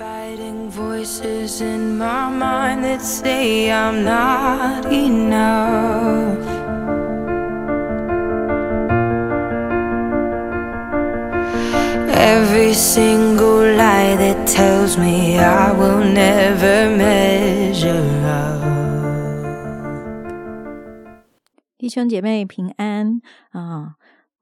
Fighting voices in my mind that say I'm not enough. Every single lie that tells me I will never measure up. 弟兄姐妹平安啊！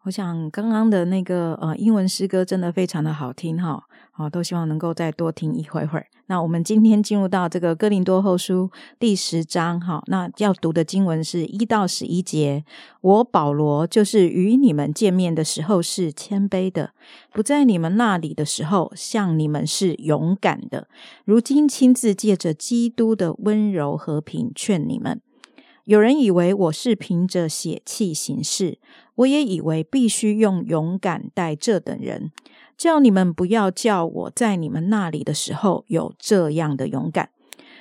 我想刚刚的那个呃英文诗歌真的非常的好听哈，好都希望能够再多听一会会儿。那我们今天进入到这个哥林多后书第十章哈，那要读的经文是一到十一节。我保罗就是与你们见面的时候是谦卑的，不在你们那里的时候像你们是勇敢的。如今亲自借着基督的温柔和平劝你们。有人以为我是凭着血气行事，我也以为必须用勇敢待这等人，叫你们不要叫我在你们那里的时候有这样的勇敢。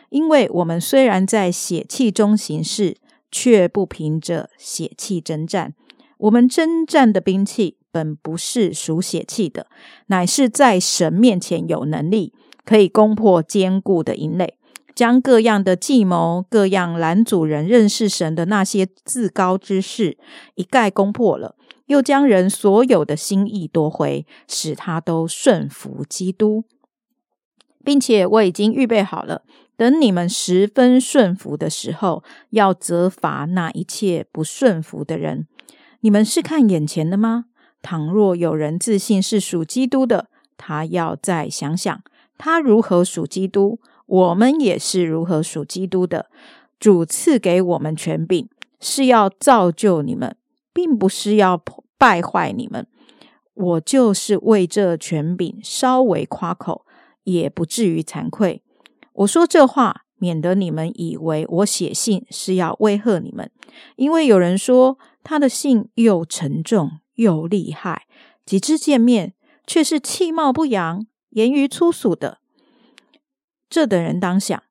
因为我们虽然在血气中行事，却不凭着血气征战。我们征战的兵器本不是属血气的，乃是在神面前有能力，可以攻破坚固的营垒。将各样的计谋、各样拦阻人认识神的那些自高之事一概攻破了，又将人所有的心意夺回，使他都顺服基督，并且我已经预备好了，等你们十分顺服的时候，要责罚那一切不顺服的人。你们是看眼前的吗？倘若有人自信是属基督的，他要再想想，他如何属基督。我们也是如何属基督的？主赐给我们权柄，是要造就你们，并不是要败坏你们。我就是为这权柄稍微夸口，也不至于惭愧。我说这话，免得你们以为我写信是要威吓你们。因为有人说他的信又沉重又厉害，几次见面却是气貌不扬、言语粗俗的。这等人当想，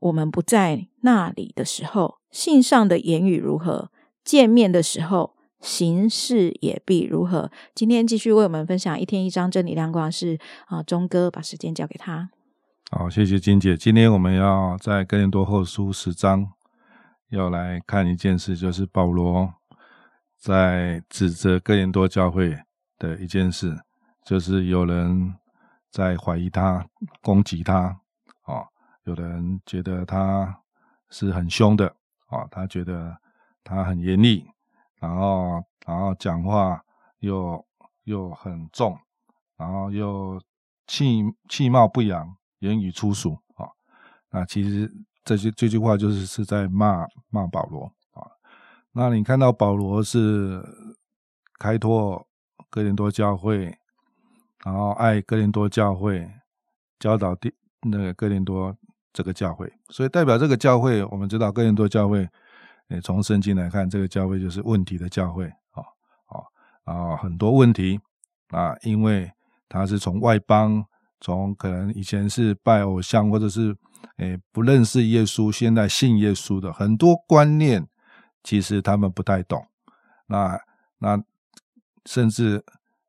我们不在那里的时候，信上的言语如何；见面的时候，行事也必如何。今天继续为我们分享一天一张真理亮光，是啊，钟哥把时间交给他。好，谢谢金姐。今天我们要在哥林多后书十章要来看一件事，就是保罗在指责哥林多教会的一件事，就是有人在怀疑他、攻击他。有人觉得他是很凶的，啊，他觉得他很严厉，然后然后讲话又又很重，然后又气气貌不扬，言语粗俗，啊，那其实这句这句话就是是在骂骂保罗，啊，那你看到保罗是开拓哥林多教会，然后爱哥林多教会，教导第。那个哥林多这个教会，所以代表这个教会，我们知道哥林多教会，诶，从圣经来看，这个教会就是问题的教会，啊啊啊，很多问题啊，因为他是从外邦，从可能以前是拜偶像，或者是诶不认识耶稣，现在信耶稣的很多观念，其实他们不太懂，那那甚至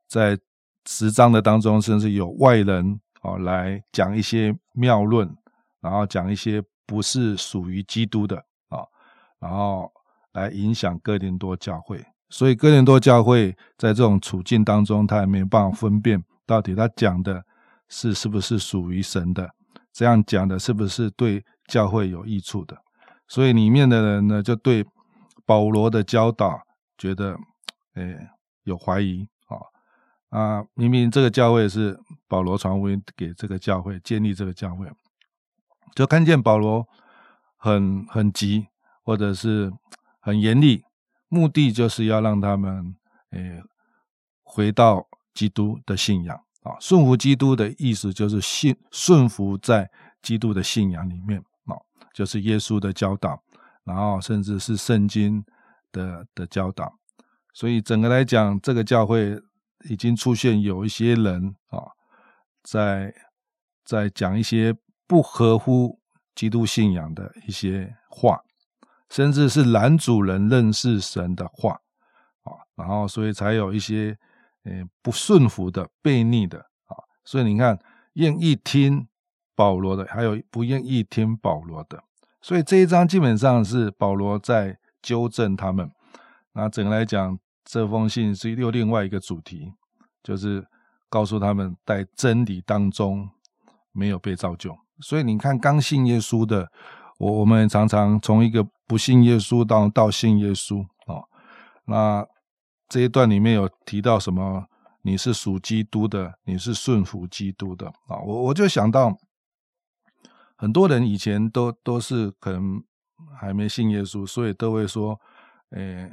在十章的当中，甚至有外人。哦，来讲一些妙论，然后讲一些不是属于基督的啊，然后来影响哥林多教会。所以哥林多教会在这种处境当中，他也没办法分辨到底他讲的是是不是属于神的，这样讲的是不是对教会有益处的。所以里面的人呢，就对保罗的教导觉得，诶，有怀疑。啊，明明这个教会是保罗传福音给这个教会建立这个教会，就看见保罗很很急，或者是很严厉，目的就是要让他们诶回到基督的信仰啊，顺服基督的意思就是信顺服在基督的信仰里面啊，就是耶稣的教导，然后甚至是圣经的的教导，所以整个来讲，这个教会。已经出现有一些人啊，在在讲一些不合乎基督信仰的一些话，甚至是男主人认识神的话啊，然后所以才有一些呃不顺服的、悖逆的啊，所以你看，愿意听保罗的，还有不愿意听保罗的。所以这一章基本上是保罗在纠正他们。那整个来讲，这封信是又另外一个主题，就是告诉他们在真理当中没有被造就。所以你看，刚信耶稣的，我我们常常从一个不信耶稣到到信耶稣啊。那这一段里面有提到什么？你是属基督的，你是顺服基督的啊！我我就想到，很多人以前都都是可能还没信耶稣，所以都会说，诶，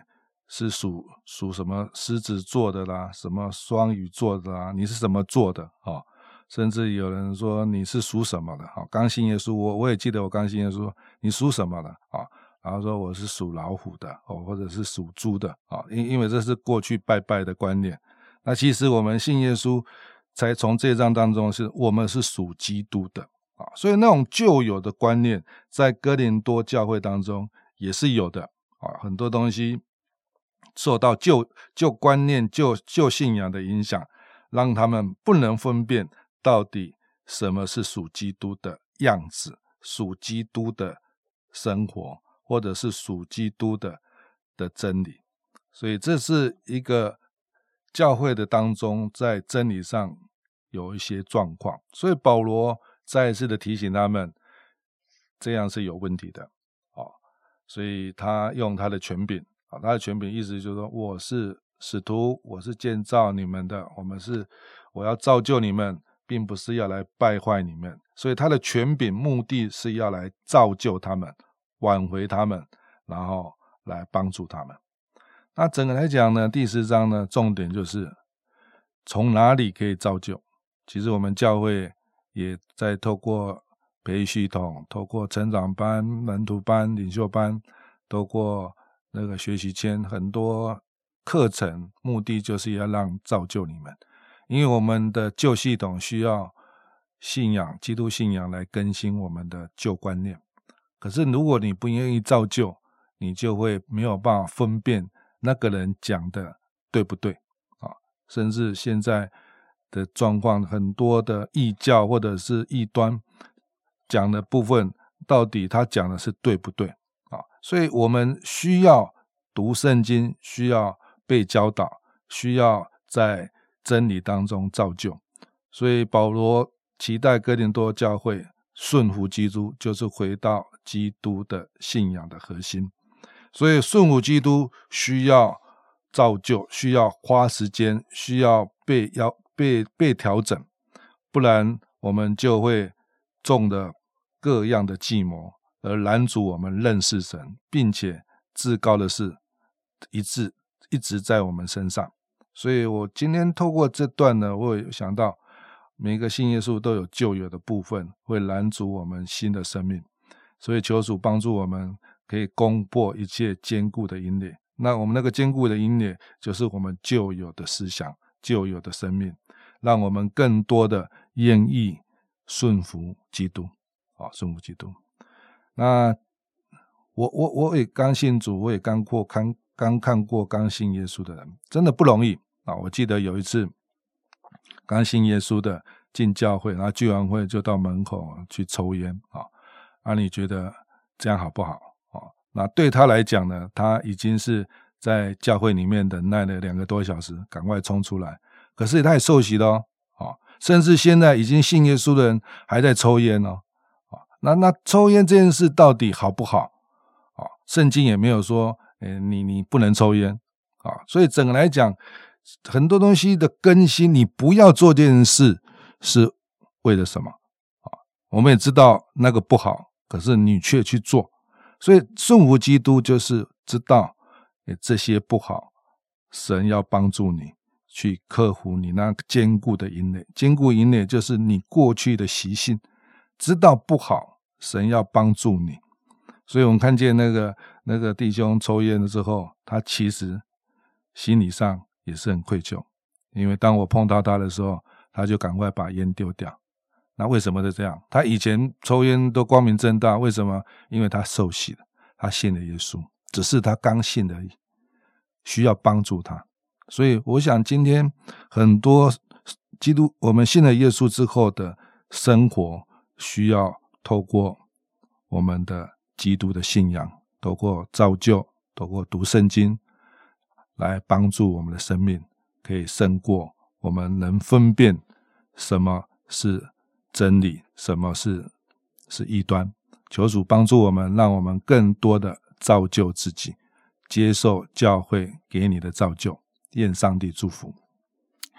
是属属什么狮子座的啦，什么双鱼座的啦，你是什么座的啊？甚至有人说你是属什么的？好，刚信耶稣，我我也记得我刚信耶稣，你属什么的啊？然后说我是属老虎的哦，或者是属猪的啊，因因为这是过去拜拜的观念。那其实我们信耶稣，才从这章当中是我们是属基督的啊，所以那种旧有的观念在哥林多教会当中也是有的啊，很多东西受到旧旧观念、旧旧信仰的影响，让他们不能分辨到底什么是属基督的样子、属基督的生活，或者是属基督的的真理，所以这是一个。教会的当中，在真理上有一些状况，所以保罗再一次的提醒他们，这样是有问题的。哦，所以他用他的权柄，啊，他的权柄意思就是说，我是使徒，我是建造你们的，我们是我要造就你们，并不是要来败坏你们。所以他的权柄目的是要来造就他们，挽回他们，然后来帮助他们。那整个来讲呢，第十章呢，重点就是从哪里可以造就。其实我们教会也在透过培育系统，透过成长班、门徒班、领袖班，透过那个学习签很多课程，目的就是要让造就你们。因为我们的旧系统需要信仰、基督信仰来更新我们的旧观念。可是如果你不愿意造就，你就会没有办法分辨。那个人讲的对不对啊？甚至现在的状况，很多的异教或者是异端讲的部分，到底他讲的是对不对啊？所以我们需要读圣经，需要被教导，需要在真理当中造就。所以保罗期待哥林多教会顺服基督，就是回到基督的信仰的核心。所以顺服基督需要造就，需要花时间，需要被要被被调整，不然我们就会中的各样的计谋，而拦阻我们认识神，并且至高的事一直一直在我们身上。所以我今天透过这段呢，我有想到每个信耶稣都有旧有的部分，会拦阻我们新的生命。所以求主帮助我们。可以攻破一切坚固的阴烈。那我们那个坚固的阴烈，就是我们旧有的思想、旧有的生命，让我们更多的愿意顺服基督，啊，顺服基督。那我我我也刚信主，我也刚过看刚看过刚信耶稣的人，真的不容易啊！我记得有一次刚信耶稣的进教会，然后聚完会就到门口去抽烟啊，啊，你觉得这样好不好啊？那对他来讲呢，他已经是在教会里面等待了两个多小时，赶快冲出来。可是他也受洗了哦，啊，甚至现在已经信耶稣的人还在抽烟哦，啊，那那抽烟这件事到底好不好？啊，圣经也没有说，诶，你你不能抽烟啊。所以整个来讲，很多东西的更新，你不要做这件事是为了什么？啊，我们也知道那个不好，可是你却去做。所以顺服基督就是知道，这些不好，神要帮助你去克服你那坚固的阴内。坚固阴内就是你过去的习性，知道不好，神要帮助你。所以我们看见那个那个弟兄抽烟了之后，他其实心理上也是很愧疚，因为当我碰到他的时候，他就赶快把烟丢掉。那为什么是这样？他以前抽烟都光明正大，为什么？因为他受洗了，他信了耶稣，只是他刚信而已，需要帮助他。所以我想，今天很多基督，我们信了耶稣之后的生活，需要透过我们的基督的信仰，透过造就，透过读圣经，来帮助我们的生命可以胜过我们能分辨什么是真理，什么是是异端。求主帮助我们，让我们更多的造就自己，接受教会给你的造就。愿上帝祝福。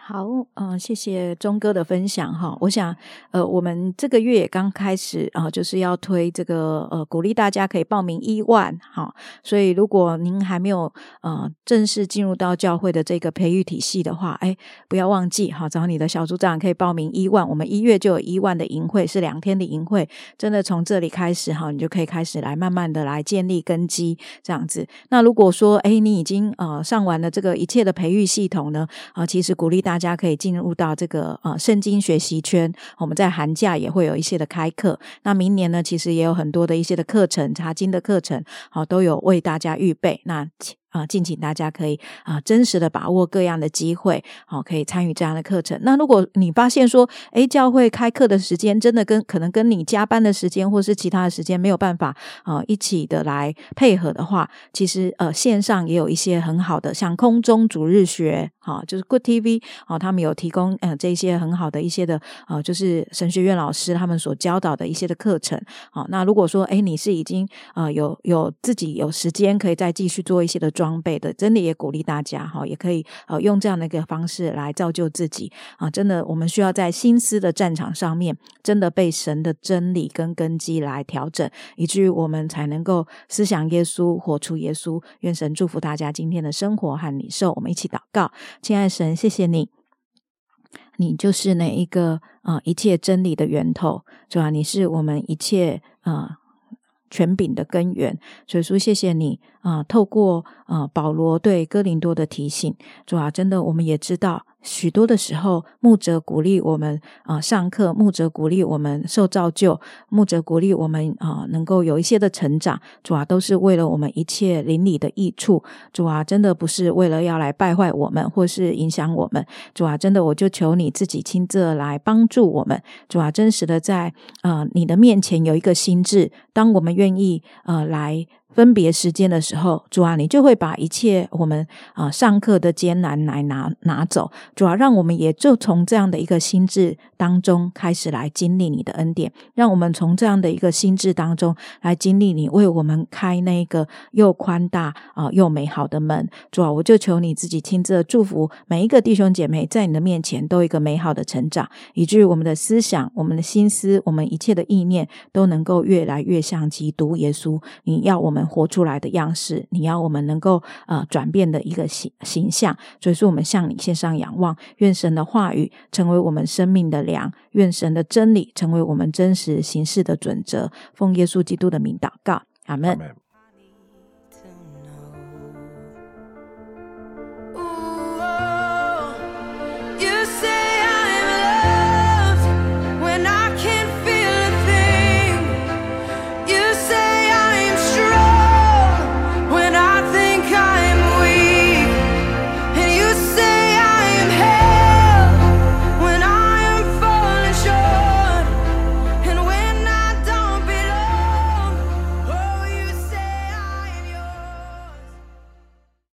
好，嗯，谢谢钟哥的分享哈。我想，呃，我们这个月也刚开始啊，就是要推这个呃，鼓励大家可以报名一万哈。所以，如果您还没有呃正式进入到教会的这个培育体系的话，哎，不要忘记哈，找你的小组长可以报名一万。我们一月就有一万的营会，是两天的营会，真的从这里开始哈，你就可以开始来慢慢的来建立根基这样子。那如果说哎，你已经呃上完了这个一切的培育系统呢，啊，其实鼓励大。大家可以进入到这个呃圣经学习圈，我们在寒假也会有一些的开课。那明年呢，其实也有很多的一些的课程，查经的课程，好都有为大家预备。那。啊，敬请大家可以啊，真实的把握各样的机会，好，可以参与这样的课程。那如果你发现说，诶，教会开课的时间真的跟可能跟你加班的时间或是其他的时间没有办法啊一起的来配合的话，其实呃线上也有一些很好的，像空中主日学，好，就是 Good TV，好，他们有提供呃这些很好的一些的呃，就是神学院老师他们所教导的一些的课程。好，那如果说诶，你是已经呃有有自己有时间可以再继续做一些的。装备的，真的也鼓励大家哈，也可以呃用这样的一个方式来造就自己啊！真的，我们需要在心思的战场上面，真的被神的真理跟根基来调整，以至于我们才能够思想耶稣，活出耶稣。愿神祝福大家今天的生活和领受。我们一起祷告，亲爱神，谢谢你，你就是那一个啊一切真理的源头，是吧？你是我们一切啊权柄的根源。所以说，谢谢你。啊，透过啊保罗对哥林多的提醒，主啊，真的我们也知道，许多的时候，牧者鼓励我们啊上课，牧者鼓励我们受造就，牧者鼓励我们啊能够有一些的成长，主啊，都是为了我们一切邻里的益处，主啊，真的不是为了要来败坏我们，或是影响我们，主啊，真的我就求你自己亲自来帮助我们，主啊，真实的在啊你的面前有一个心智，当我们愿意呃来。分别时间的时候，主啊，你就会把一切我们啊上课的艰难来拿拿走，主要让我们也就从这样的一个心智当中开始来经历你的恩典，让我们从这样的一个心智当中来经历你为我们开那个又宽大啊又美好的门。主啊，我就求你自己亲自祝福每一个弟兄姐妹，在你的面前都有一个美好的成长，以至于我们的思想、我们的心思、我们一切的意念都能够越来越像基督耶稣。你要我们。活出来的样式，你要我们能够呃转变的一个形形象，所以说我们向你献上仰望，愿神的话语成为我们生命的粮，愿神的真理成为我们真实行事的准则。奉耶稣基督的名祷告，阿门。